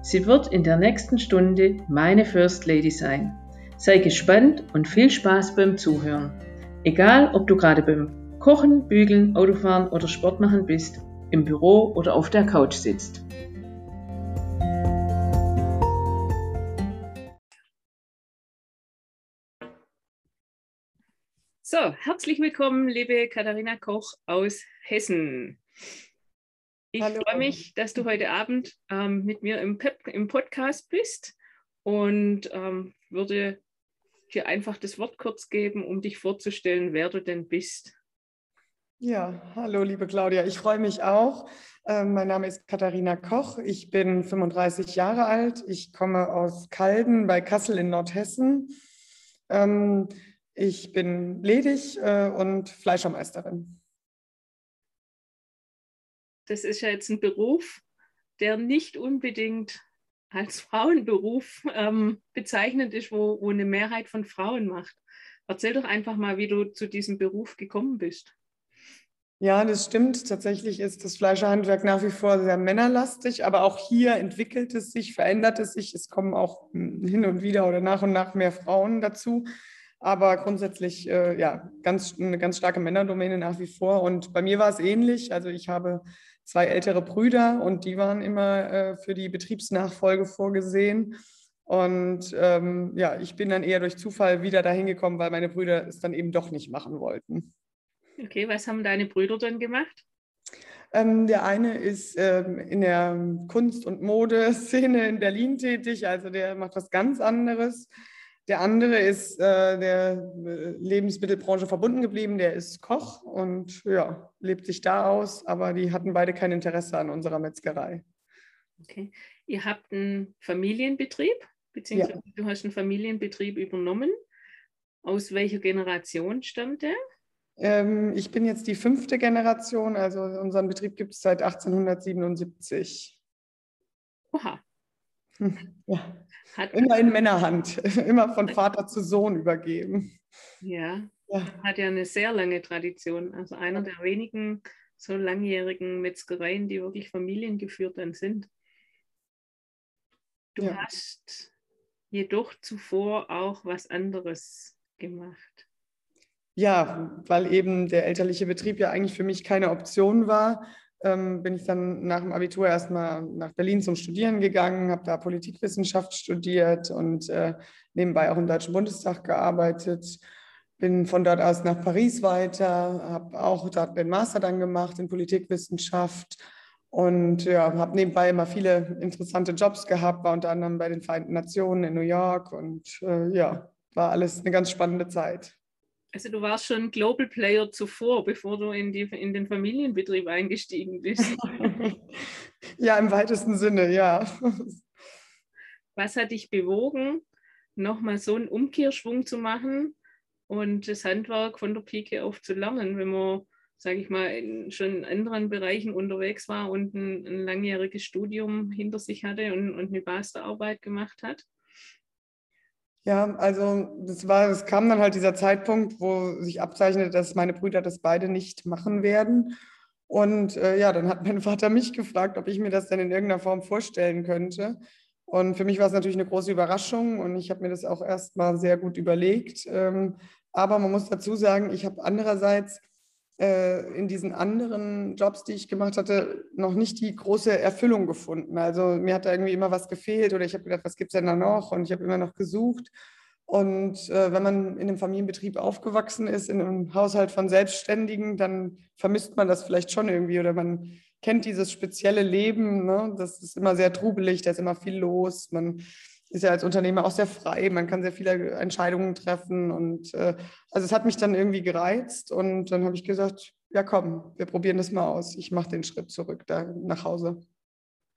Sie wird in der nächsten Stunde meine First Lady sein. Sei gespannt und viel Spaß beim Zuhören. Egal, ob du gerade beim Kochen, Bügeln, Autofahren oder Sport machen bist, im Büro oder auf der Couch sitzt. So, herzlich willkommen, liebe Katharina Koch aus Hessen. Ich freue mich, dass du heute Abend ähm, mit mir im, Pep im Podcast bist und ähm, würde dir einfach das Wort kurz geben, um dich vorzustellen, wer du denn bist. Ja, hallo liebe Claudia, ich freue mich auch. Ähm, mein Name ist Katharina Koch, ich bin 35 Jahre alt, ich komme aus Kalden bei Kassel in Nordhessen. Ähm, ich bin ledig äh, und Fleischermeisterin das ist ja jetzt ein Beruf, der nicht unbedingt als Frauenberuf ähm, bezeichnend ist, wo, wo eine Mehrheit von Frauen macht. Erzähl doch einfach mal, wie du zu diesem Beruf gekommen bist. Ja, das stimmt. Tatsächlich ist das Fleischerhandwerk nach wie vor sehr männerlastig, aber auch hier entwickelt es sich, verändert es sich. Es kommen auch hm, hin und wieder oder nach und nach mehr Frauen dazu. Aber grundsätzlich, äh, ja, ganz, eine ganz starke Männerdomäne nach wie vor. Und bei mir war es ähnlich. Also ich habe zwei ältere Brüder und die waren immer äh, für die Betriebsnachfolge vorgesehen. Und ähm, ja, ich bin dann eher durch Zufall wieder dahin gekommen, weil meine Brüder es dann eben doch nicht machen wollten. Okay, was haben deine Brüder dann gemacht? Ähm, der eine ist ähm, in der Kunst- und Modeszene in Berlin tätig, also der macht was ganz anderes. Der andere ist äh, der äh, Lebensmittelbranche verbunden geblieben, der ist Koch und ja, lebt sich da aus, aber die hatten beide kein Interesse an unserer Metzgerei. Okay. Ihr habt einen Familienbetrieb, beziehungsweise ja. du hast einen Familienbetrieb übernommen. Aus welcher Generation stammt der? Ähm, ich bin jetzt die fünfte Generation, also unseren Betrieb gibt es seit 1877. Oha. Ja. Hat immer in Männerhand, immer von Vater zu Sohn übergeben. Ja, ja. hat ja eine sehr lange Tradition. Also einer der wenigen so langjährigen Metzgereien, die wirklich familiengeführt dann sind. Du ja. hast jedoch zuvor auch was anderes gemacht. Ja, weil eben der elterliche Betrieb ja eigentlich für mich keine Option war ähm, bin ich dann nach dem Abitur erstmal nach Berlin zum Studieren gegangen, habe da Politikwissenschaft studiert und äh, nebenbei auch im Deutschen Bundestag gearbeitet. Bin von dort aus nach Paris weiter, habe auch dort den Master dann gemacht in Politikwissenschaft und ja, habe nebenbei immer viele interessante Jobs gehabt, war unter anderem bei den Vereinten Nationen in New York und äh, ja, war alles eine ganz spannende Zeit. Also du warst schon Global Player zuvor, bevor du in, die, in den Familienbetrieb eingestiegen bist. ja, im weitesten Sinne, ja. Was hat dich bewogen, nochmal so einen Umkehrschwung zu machen und das Handwerk von der Pike auf zu lernen, wenn man, sage ich mal, in, schon in anderen Bereichen unterwegs war und ein, ein langjähriges Studium hinter sich hatte und, und eine Masterarbeit gemacht hat? Ja, also das war, es kam dann halt dieser Zeitpunkt, wo sich abzeichnete, dass meine Brüder das beide nicht machen werden. Und äh, ja, dann hat mein Vater mich gefragt, ob ich mir das denn in irgendeiner Form vorstellen könnte. Und für mich war es natürlich eine große Überraschung und ich habe mir das auch erstmal sehr gut überlegt. Ähm, aber man muss dazu sagen, ich habe andererseits in diesen anderen Jobs, die ich gemacht hatte, noch nicht die große Erfüllung gefunden. Also mir hat da irgendwie immer was gefehlt oder ich habe gedacht, was gibt es denn da noch? Und ich habe immer noch gesucht. Und äh, wenn man in einem Familienbetrieb aufgewachsen ist, in einem Haushalt von Selbstständigen, dann vermisst man das vielleicht schon irgendwie oder man kennt dieses spezielle Leben. Ne? Das ist immer sehr trubelig, da ist immer viel los. Man ist ja als Unternehmer auch sehr frei, man kann sehr viele Entscheidungen treffen und äh, also es hat mich dann irgendwie gereizt und dann habe ich gesagt, ja komm, wir probieren das mal aus. Ich mache den Schritt zurück da nach Hause.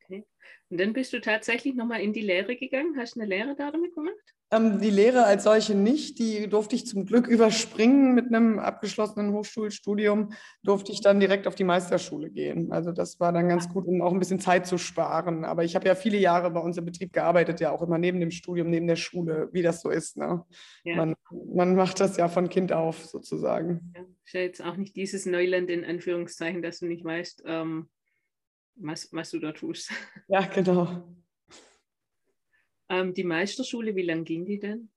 Okay. Und dann bist du tatsächlich nochmal in die Lehre gegangen? Hast du eine Lehre da damit gemacht? Ähm, die Lehre als solche nicht, die durfte ich zum Glück überspringen mit einem abgeschlossenen Hochschulstudium, durfte ich dann direkt auf die Meisterschule gehen. Also das war dann ganz gut, um auch ein bisschen Zeit zu sparen. Aber ich habe ja viele Jahre bei uns im Betrieb gearbeitet, ja auch immer neben dem Studium, neben der Schule, wie das so ist. Ne? Ja. Man, man macht das ja von Kind auf sozusagen. Ja, ist ja jetzt auch nicht dieses Neuland in Anführungszeichen, dass du nicht weißt, ähm, was, was du da tust. Ja, genau. Ähm, die Meisterschule, wie lange ging die denn?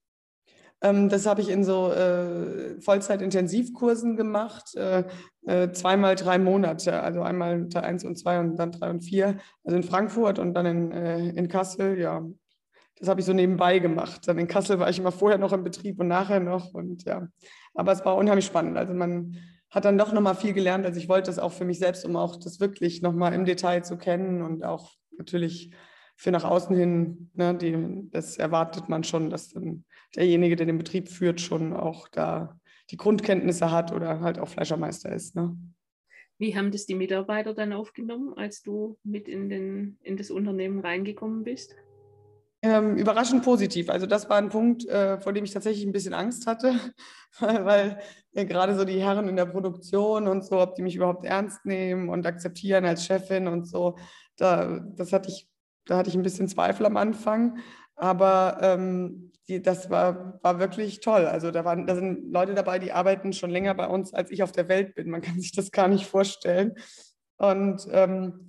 Ähm, das habe ich in so äh, Vollzeit-Intensivkursen gemacht, äh, äh, zweimal drei Monate, also einmal Teil 1 und 2 und dann 3 und 4, also in Frankfurt und dann in, äh, in Kassel, ja. Das habe ich so nebenbei gemacht. Dann in Kassel war ich immer vorher noch im Betrieb und nachher noch und ja. Aber es war unheimlich spannend. Also man hat dann doch nochmal viel gelernt. Also ich wollte das auch für mich selbst, um auch das wirklich nochmal im Detail zu kennen und auch natürlich für nach außen hin, ne, die, das erwartet man schon, dass dann derjenige, der den Betrieb führt, schon auch da die Grundkenntnisse hat oder halt auch Fleischermeister ist. Ne. Wie haben das die Mitarbeiter dann aufgenommen, als du mit in, den, in das Unternehmen reingekommen bist? Ähm, überraschend positiv. Also das war ein Punkt, äh, vor dem ich tatsächlich ein bisschen Angst hatte, weil, weil ja, gerade so die Herren in der Produktion und so, ob die mich überhaupt ernst nehmen und akzeptieren als Chefin und so, da, das hatte ich da hatte ich ein bisschen Zweifel am Anfang, aber ähm, die, das war, war wirklich toll. Also da, waren, da sind Leute dabei, die arbeiten schon länger bei uns, als ich auf der Welt bin. Man kann sich das gar nicht vorstellen. Und ähm,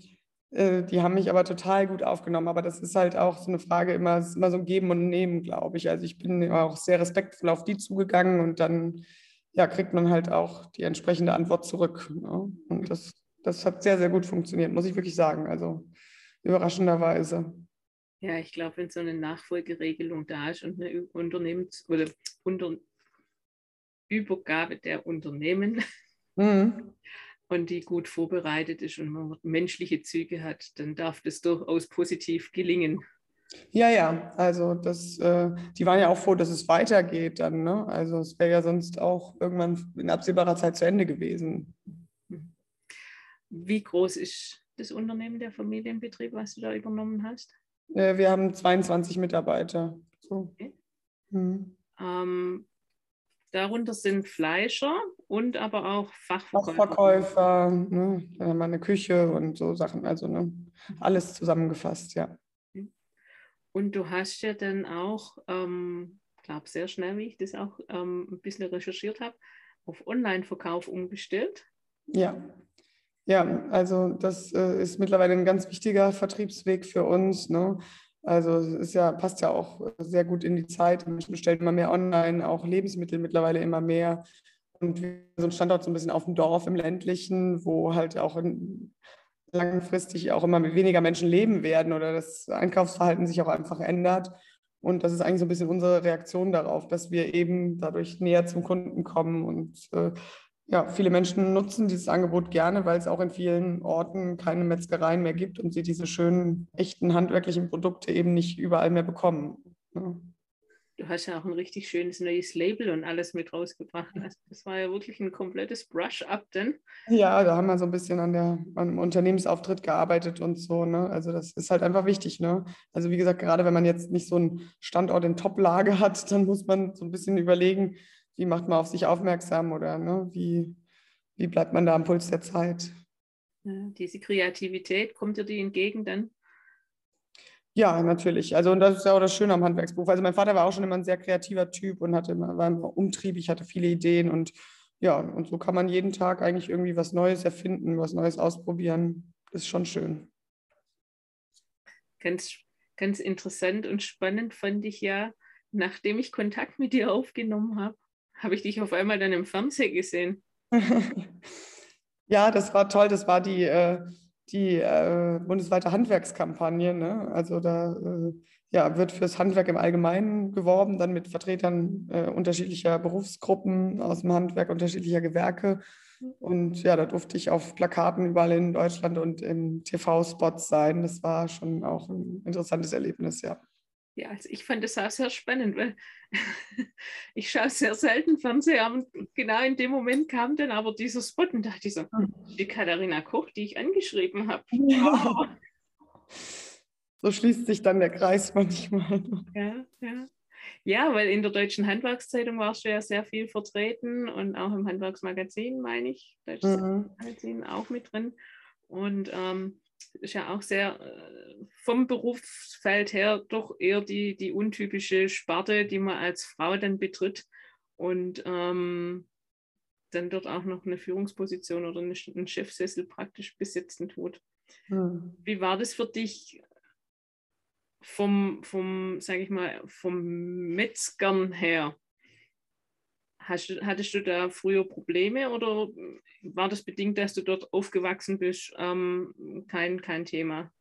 äh, die haben mich aber total gut aufgenommen. Aber das ist halt auch so eine Frage, immer, ist immer so ein Geben und Nehmen, glaube ich. Also ich bin auch sehr respektvoll auf die zugegangen und dann ja, kriegt man halt auch die entsprechende Antwort zurück. Ne? Und das, das hat sehr, sehr gut funktioniert, muss ich wirklich sagen. Also überraschenderweise. Ja, ich glaube, wenn so eine Nachfolgeregelung da ist und eine Unternehmens- oder Unter Übergabe der Unternehmen mhm. und die gut vorbereitet ist und man menschliche Züge hat, dann darf das durchaus positiv gelingen. Ja, ja, also das, äh, die waren ja auch froh, dass es weitergeht dann. Ne? Also es wäre ja sonst auch irgendwann in absehbarer Zeit zu Ende gewesen. Wie groß ist das Unternehmen, der Familienbetrieb, was du da übernommen hast? Äh, wir haben 22 Mitarbeiter. So. Okay. Hm. Ähm, darunter sind Fleischer und aber auch Fachverkäufer. Fachverkäufer, ne? dann haben wir eine Küche und so Sachen, also ne? alles zusammengefasst, ja. Und du hast ja dann auch, ähm, glaube sehr schnell, wie ich das auch ähm, ein bisschen recherchiert habe, auf Online-Verkauf umgestellt. Ja. Ja, also das äh, ist mittlerweile ein ganz wichtiger Vertriebsweg für uns. Ne? Also es ist ja, passt ja auch sehr gut in die Zeit. Menschen bestellen immer mehr online, auch Lebensmittel mittlerweile immer mehr. Und so ein Standort so ein bisschen auf dem Dorf im ländlichen, wo halt auch in, langfristig auch immer weniger Menschen leben werden oder das Einkaufsverhalten sich auch einfach ändert. Und das ist eigentlich so ein bisschen unsere Reaktion darauf, dass wir eben dadurch näher zum Kunden kommen und äh, ja, viele Menschen nutzen dieses Angebot gerne, weil es auch in vielen Orten keine Metzgereien mehr gibt und sie diese schönen, echten, handwerklichen Produkte eben nicht überall mehr bekommen. Ja. Du hast ja auch ein richtig schönes neues Label und alles mit rausgebracht. Also das war ja wirklich ein komplettes Brush-up denn. Ja, da haben wir so ein bisschen an, der, an dem Unternehmensauftritt gearbeitet und so. Ne? Also das ist halt einfach wichtig. Ne? Also wie gesagt, gerade wenn man jetzt nicht so einen Standort in Top-Lage hat, dann muss man so ein bisschen überlegen, wie macht man auf sich aufmerksam oder ne, wie, wie bleibt man da am Puls der Zeit? Diese Kreativität, kommt dir die entgegen dann? Ja, natürlich. Also und das ist ja auch das Schöne am Handwerksberuf. Also mein Vater war auch schon immer ein sehr kreativer Typ und hatte immer, war immer umtriebig, hatte viele Ideen und ja, und so kann man jeden Tag eigentlich irgendwie was Neues erfinden, was Neues ausprobieren. Das ist schon schön. Ganz, ganz interessant und spannend fand ich ja, nachdem ich Kontakt mit dir aufgenommen habe, habe ich dich auf einmal dann im Fernsehen gesehen. ja, das war toll. Das war die, äh, die äh, bundesweite Handwerkskampagne. Ne? Also da äh, ja, wird fürs Handwerk im Allgemeinen geworben, dann mit Vertretern äh, unterschiedlicher Berufsgruppen aus dem Handwerk, unterschiedlicher Gewerke. Und ja, da durfte ich auf Plakaten überall in Deutschland und in TV-Spots sein. Das war schon auch ein interessantes Erlebnis, ja. Ja, also ich fand das auch sehr spannend, weil ich schaue sehr selten Fernseher und genau in dem Moment kam dann aber dieser Spot und dachte ich so, hm, die Katharina Koch, die ich angeschrieben habe. Ja. so schließt sich dann der Kreis manchmal. Ja, ja. Ja, weil in der Deutschen Handwerkszeitung warst du ja sehr viel vertreten und auch im Handwerksmagazin, meine ich, Deutsches mhm. Magazin auch mit drin. Und ähm, ist ja auch sehr äh, vom Berufsfeld her doch eher die, die untypische Sparte, die man als Frau dann betritt und ähm, dann dort auch noch eine Führungsposition oder einen Chefsessel praktisch besitzen tut. Mhm. Wie war das für dich vom, vom sage ich mal, vom Metzgern her? Hast, hattest du da früher Probleme oder war das bedingt, dass du dort aufgewachsen bist, ähm, kein, kein Thema?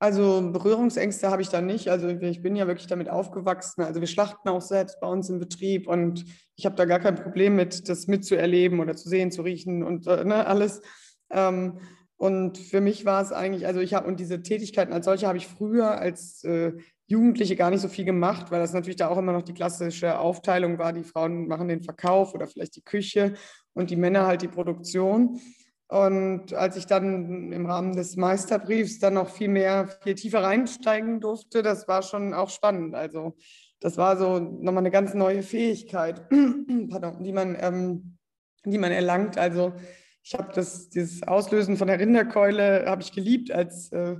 Also Berührungsängste habe ich da nicht. Also ich bin ja wirklich damit aufgewachsen. Also wir schlachten auch selbst bei uns im Betrieb und ich habe da gar kein Problem mit, das mitzuerleben oder zu sehen, zu riechen und äh, ne, alles. Ähm, und für mich war es eigentlich, also ich habe, und diese Tätigkeiten als solche habe ich früher als äh, Jugendliche gar nicht so viel gemacht, weil das natürlich da auch immer noch die klassische Aufteilung war, die Frauen machen den Verkauf oder vielleicht die Küche und die Männer halt die Produktion. Und als ich dann im Rahmen des Meisterbriefs dann noch viel mehr, viel tiefer reinsteigen durfte, das war schon auch spannend. Also das war so nochmal eine ganz neue Fähigkeit, pardon, die man, ähm, die man erlangt. Also ich habe das, dieses Auslösen von der Rinderkeule habe ich geliebt als äh,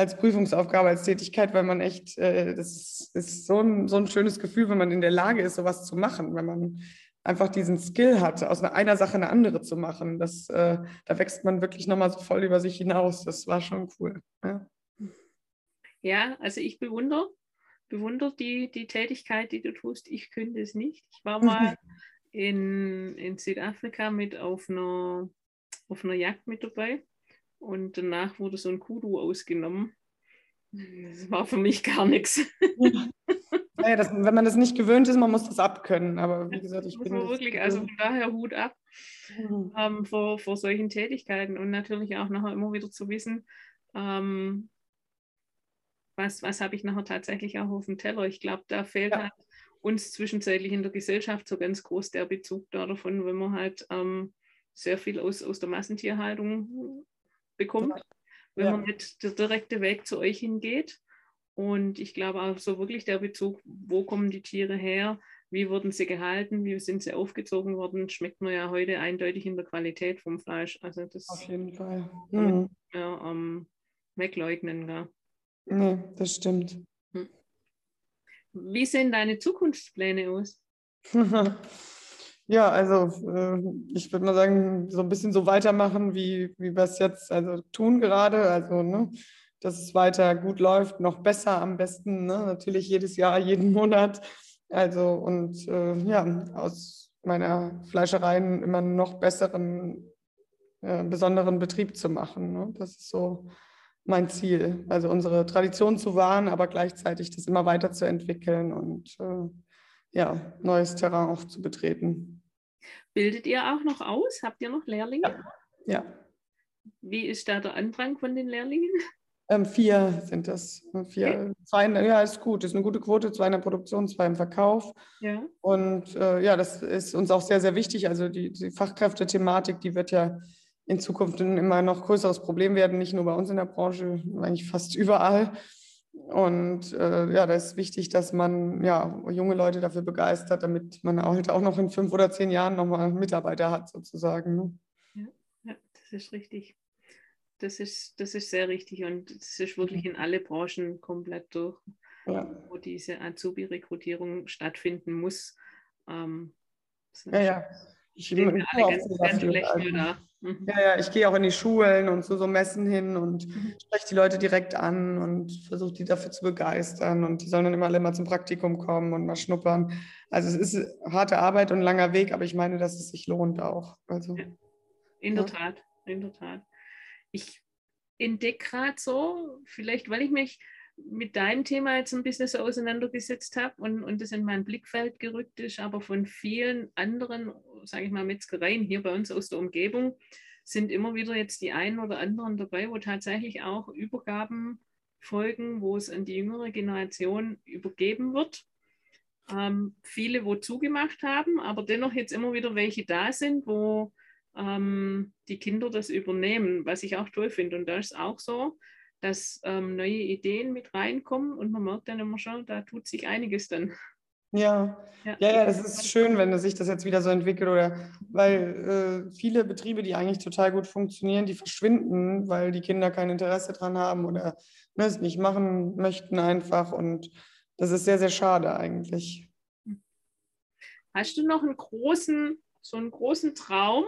als Prüfungsaufgabe, als Tätigkeit, weil man echt, äh, das ist so ein, so ein schönes Gefühl, wenn man in der Lage ist, sowas zu machen, wenn man einfach diesen Skill hat, aus einer, Sache eine andere zu machen. Das, äh, da wächst man wirklich nochmal so voll über sich hinaus. Das war schon cool. Ja, ja also ich bewundere, bewundere die, die Tätigkeit, die du tust. Ich könnte es nicht. Ich war mal in, in Südafrika mit auf einer, auf einer Jagd mit dabei und danach wurde so ein Kudu ausgenommen. Das war für mich gar nichts. Ja, das, wenn man das nicht gewöhnt ist, man muss das abkönnen. Aber wie gesagt, ich bin. wirklich, also von daher Hut ab mhm. ähm, vor, vor solchen Tätigkeiten und natürlich auch nachher immer wieder zu wissen, ähm, was, was habe ich nachher tatsächlich auch auf dem Teller. Ich glaube, da fehlt ja. halt uns zwischenzeitlich in der Gesellschaft so ganz groß der Bezug davon, wenn man halt ähm, sehr viel aus, aus der Massentierhaltung bekommt, ja. wenn ja. man nicht der direkte Weg zu euch hingeht. Und ich glaube auch so wirklich der Bezug, wo kommen die Tiere her, wie wurden sie gehalten, wie sind sie aufgezogen worden, schmeckt man ja heute eindeutig in der Qualität vom Fleisch. Also das auf jeden Fall. Mhm. Ja, ähm, wegleugnen. Ja. Nee, das stimmt. Hm. Wie sehen deine Zukunftspläne aus? Ja, also äh, ich würde mal sagen, so ein bisschen so weitermachen, wie, wie wir es jetzt also tun gerade. Also, ne, dass es weiter gut läuft, noch besser am besten, ne? natürlich jedes Jahr, jeden Monat. Also und äh, ja, aus meiner Fleischerei immer noch besseren, äh, besonderen Betrieb zu machen. Ne? Das ist so mein Ziel. Also unsere Tradition zu wahren, aber gleichzeitig das immer weiterzuentwickeln und äh, ja, neues Terrain auch zu betreten. Bildet ihr auch noch aus? Habt ihr noch Lehrlinge? Ja. ja. Wie ist da der Andrang von den Lehrlingen? Ähm, vier sind das. Vier, okay. zwei, ja, ist gut, ist eine gute Quote, zwei in der Produktion, zwei im Verkauf. Ja. Und äh, ja, das ist uns auch sehr, sehr wichtig. Also die, die Fachkräftethematik, die wird ja in Zukunft ein immer noch größeres Problem werden, nicht nur bei uns in der Branche, eigentlich fast überall. Und äh, ja, da ist wichtig, dass man ja, junge Leute dafür begeistert, damit man auch, halt auch noch in fünf oder zehn Jahren nochmal Mitarbeiter hat, sozusagen. Ne? Ja, ja, das ist richtig. Das ist, das ist sehr richtig und das ist wirklich in alle Branchen komplett durch, ja. wo diese Azubi-Rekrutierung stattfinden muss. Ähm, ja, ja. Ich bin alle ganz, ganz schlecht also. da. Mhm. Ja, ja, ich gehe auch in die Schulen und zu so Messen hin und mhm. spreche die Leute direkt an und versuche die dafür zu begeistern. Und die sollen dann immer alle mal zum Praktikum kommen und mal schnuppern. Also es ist harte Arbeit und ein langer Weg, aber ich meine, dass es sich lohnt auch. Also, ja. In der Tat, in der Tat. Ich entdecke gerade so, vielleicht weil ich mich mit deinem Thema jetzt ein bisschen so auseinandergesetzt habe und, und das in mein Blickfeld gerückt ist, aber von vielen anderen, sage ich mal, Metzgereien hier bei uns aus der Umgebung sind immer wieder jetzt die einen oder anderen dabei, wo tatsächlich auch Übergaben folgen, wo es an die jüngere Generation übergeben wird. Ähm, viele, wo zugemacht haben, aber dennoch jetzt immer wieder welche da sind, wo ähm, die Kinder das übernehmen, was ich auch toll finde. Und da ist auch so, dass ähm, neue Ideen mit reinkommen und man merkt dann immer schon, da tut sich einiges dann. Ja. ja, ja, ja, das ist schön, wenn sich das jetzt wieder so entwickelt oder weil äh, viele Betriebe, die eigentlich total gut funktionieren, die verschwinden, weil die Kinder kein Interesse dran haben oder ne, es nicht machen möchten einfach und das ist sehr, sehr schade eigentlich. Hast du noch einen großen, so einen großen Traum,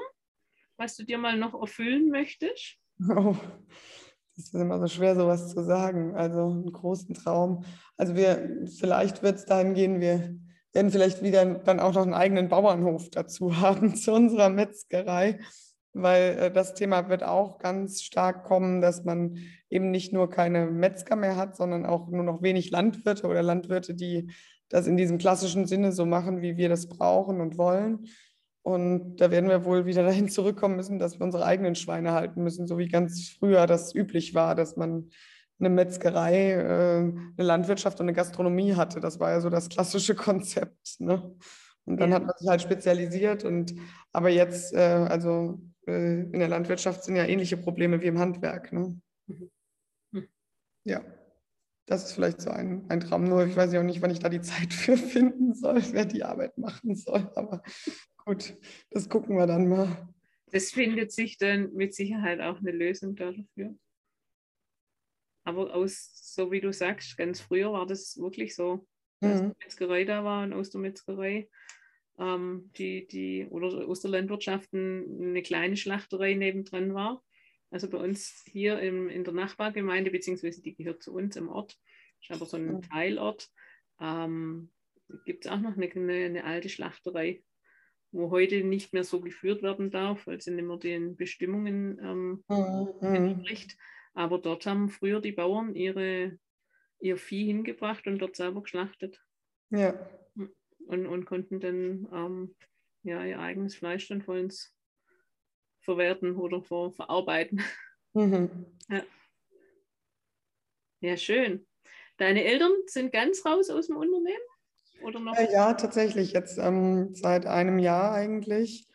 was du dir mal noch erfüllen möchtest? Oh, das ist immer so schwer, sowas zu sagen. Also einen großen Traum. Also wir, vielleicht wird es dahin gehen, wir werden vielleicht wieder dann auch noch einen eigenen Bauernhof dazu haben zu unserer Metzgerei, weil äh, das Thema wird auch ganz stark kommen, dass man eben nicht nur keine Metzger mehr hat, sondern auch nur noch wenig Landwirte oder Landwirte, die das in diesem klassischen Sinne so machen, wie wir das brauchen und wollen. Und da werden wir wohl wieder dahin zurückkommen müssen, dass wir unsere eigenen Schweine halten müssen, so wie ganz früher das üblich war, dass man eine Metzgerei, äh, eine Landwirtschaft und eine Gastronomie hatte. Das war ja so das klassische Konzept. Ne? Und dann ja. hat man sich halt spezialisiert. Und aber jetzt, äh, also äh, in der Landwirtschaft sind ja ähnliche Probleme wie im Handwerk. Ne? Mhm. Hm. Ja, das ist vielleicht so ein, ein Traum. Nur ich weiß ja auch nicht, wann ich da die Zeit für finden soll, wer die Arbeit machen soll. Aber Gut, das gucken wir dann mal. Das findet sich dann mit Sicherheit auch eine Lösung dafür. Aber aus, so wie du sagst, ganz früher war das wirklich so, dass mhm. die Metzgerei da war und aus der Metzgerei ähm, die, die, oder aus der Landwirtschaft eine kleine Schlachterei nebendran war. Also bei uns hier im, in der Nachbargemeinde, beziehungsweise die gehört zu uns im Ort, ist aber so ein mhm. Teilort, ähm, gibt es auch noch eine, eine, eine alte Schlachterei wo heute nicht mehr so geführt werden darf, weil sie nicht mehr den Bestimmungen ähm, mhm. entspricht. Aber dort haben früher die Bauern ihre, ihr Vieh hingebracht und dort selber geschlachtet. Ja. Und, und konnten dann ähm, ja, ihr eigenes Fleisch dann vollends verwerten oder ver, verarbeiten. Mhm. Ja. ja, schön. Deine Eltern sind ganz raus aus dem Unternehmen? Oder noch? Äh, ja, tatsächlich, jetzt ähm, seit einem Jahr eigentlich.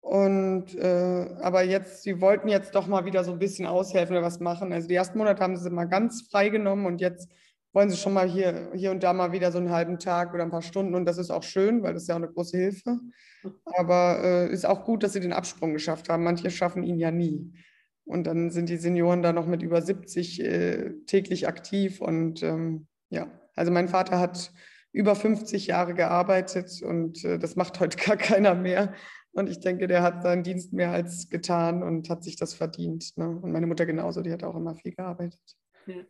Und äh, aber jetzt, sie wollten jetzt doch mal wieder so ein bisschen aushelfen oder was machen. Also die ersten Monate haben sie mal ganz frei genommen und jetzt wollen sie schon mal hier, hier und da mal wieder so einen halben Tag oder ein paar Stunden. Und das ist auch schön, weil das ist ja auch eine große Hilfe. Aber äh, ist auch gut, dass sie den Absprung geschafft haben. Manche schaffen ihn ja nie. Und dann sind die Senioren da noch mit über 70 äh, täglich aktiv. Und ähm, ja, also mein Vater hat über 50 Jahre gearbeitet und äh, das macht heute gar keiner mehr. Und ich denke, der hat seinen Dienst mehr als getan und hat sich das verdient. Ne? Und meine Mutter genauso, die hat auch immer viel gearbeitet. Ja,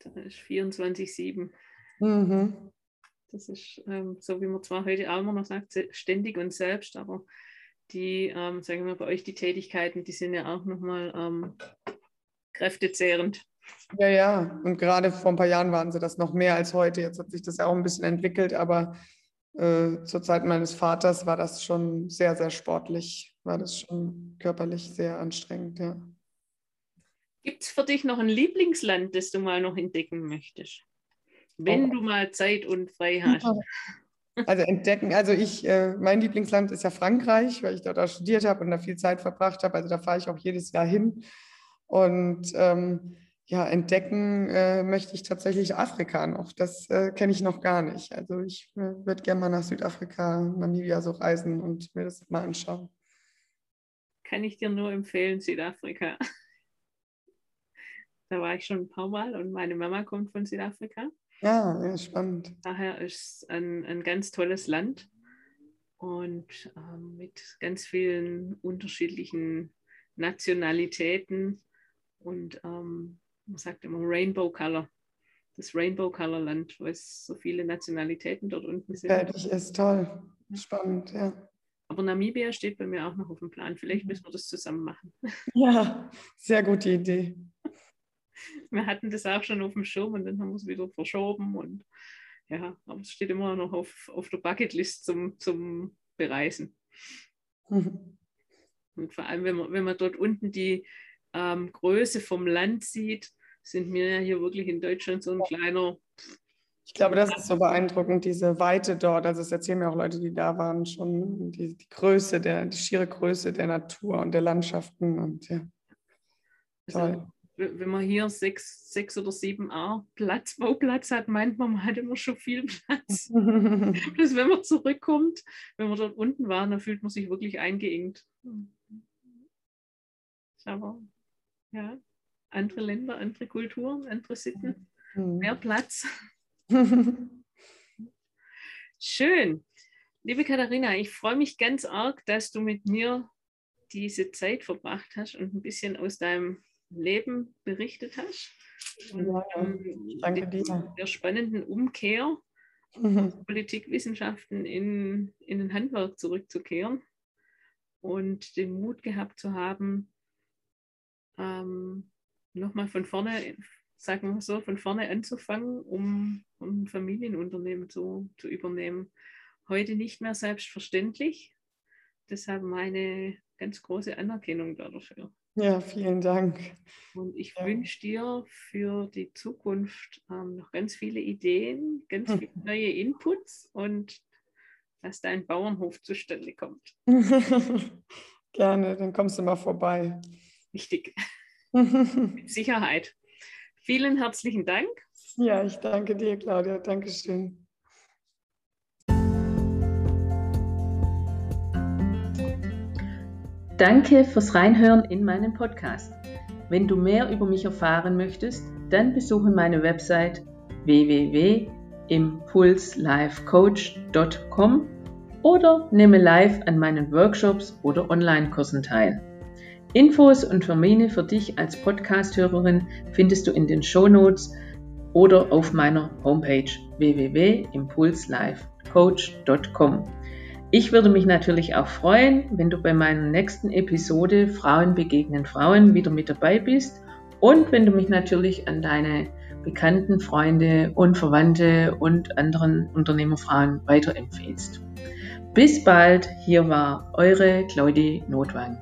das ist 24-7. Mhm. Das ist ähm, so, wie man zwar heute auch immer noch sagt, ständig und selbst, aber die, ähm, sagen wir bei euch, die Tätigkeiten, die sind ja auch nochmal ähm, kräftezehrend. Ja, ja. Und gerade vor ein paar Jahren waren sie das noch mehr als heute. Jetzt hat sich das ja auch ein bisschen entwickelt, aber äh, zur Zeit meines Vaters war das schon sehr, sehr sportlich, war das schon körperlich sehr anstrengend, ja. Gibt es für dich noch ein Lieblingsland, das du mal noch entdecken möchtest? Wenn oh. du mal Zeit und frei hast. Also entdecken, also ich, äh, mein Lieblingsland ist ja Frankreich, weil ich dort auch studiert habe und da viel Zeit verbracht habe. Also da fahre ich auch jedes Jahr hin. Und ähm, ja, entdecken äh, möchte ich tatsächlich Afrika noch. Das äh, kenne ich noch gar nicht. Also ich äh, würde gerne mal nach Südafrika, Namibia so reisen und mir das mal anschauen. Kann ich dir nur empfehlen, Südafrika. da war ich schon ein paar Mal und meine Mama kommt von Südafrika. Ja, ja spannend. Daher ist es ein, ein ganz tolles Land und ähm, mit ganz vielen unterschiedlichen Nationalitäten und ähm, man sagt immer Rainbow Color, das Rainbow Color Land, wo es so viele Nationalitäten dort unten sind. Fertig ist toll, spannend, ja. Aber Namibia steht bei mir auch noch auf dem Plan. Vielleicht müssen wir das zusammen machen. Ja, sehr gute Idee. Wir hatten das auch schon auf dem Schirm und dann haben wir es wieder verschoben. Und ja, aber es steht immer noch auf, auf der Bucketlist zum, zum Bereisen. Mhm. Und vor allem, wenn man, wenn man dort unten die, ähm, Größe vom Land sieht, sind wir ja hier wirklich in Deutschland so ein kleiner. Ich glaube, das ist so beeindruckend, diese Weite dort. Also es erzählen mir auch Leute, die da waren, schon die, die Größe, der, die schiere Größe der Natur und der Landschaften und ja. Also, wenn man hier sechs, sechs oder sieben A Platz, Bauplatz hat, meint man, man hat immer schon viel Platz. Bloß wenn man zurückkommt, wenn man dort unten war, dann fühlt man sich wirklich eingeengt. Aber ja, andere Länder, andere Kulturen, andere Sitten, mhm. mehr Platz. Schön. Liebe Katharina, ich freue mich ganz arg, dass du mit mir diese Zeit verbracht hast und ein bisschen aus deinem Leben berichtet hast. Und, ja, ähm, danke dir. Der spannenden Umkehr mhm. Politikwissenschaften in, in den Handwerk zurückzukehren und den Mut gehabt zu haben, ähm, nochmal von vorne, sagen wir so, von vorne anzufangen, um, um ein Familienunternehmen zu, zu übernehmen. Heute nicht mehr selbstverständlich. Deshalb meine ganz große Anerkennung dafür. Ja, vielen Dank. Und ich ja. wünsche dir für die Zukunft ähm, noch ganz viele Ideen, ganz hm. viele neue Inputs und dass dein Bauernhof zustande kommt. Gerne, dann kommst du mal vorbei. Wichtig. Mit Sicherheit. Vielen herzlichen Dank. Ja, ich danke dir, Claudia. Dankeschön. Danke fürs Reinhören in meinen Podcast. Wenn du mehr über mich erfahren möchtest, dann besuche meine Website www.impulslifecoach.com oder nehme live an meinen Workshops oder Online-Kursen teil. Infos und Termine für dich als Podcast-Hörerin findest du in den Show Notes oder auf meiner Homepage www.impulslifecoach.com. Ich würde mich natürlich auch freuen, wenn du bei meiner nächsten Episode Frauen begegnen Frauen wieder mit dabei bist und wenn du mich natürlich an deine Bekannten, Freunde und Verwandte und anderen Unternehmerfrauen weiterempfehlst. Bis bald, hier war eure Claudie Notwang.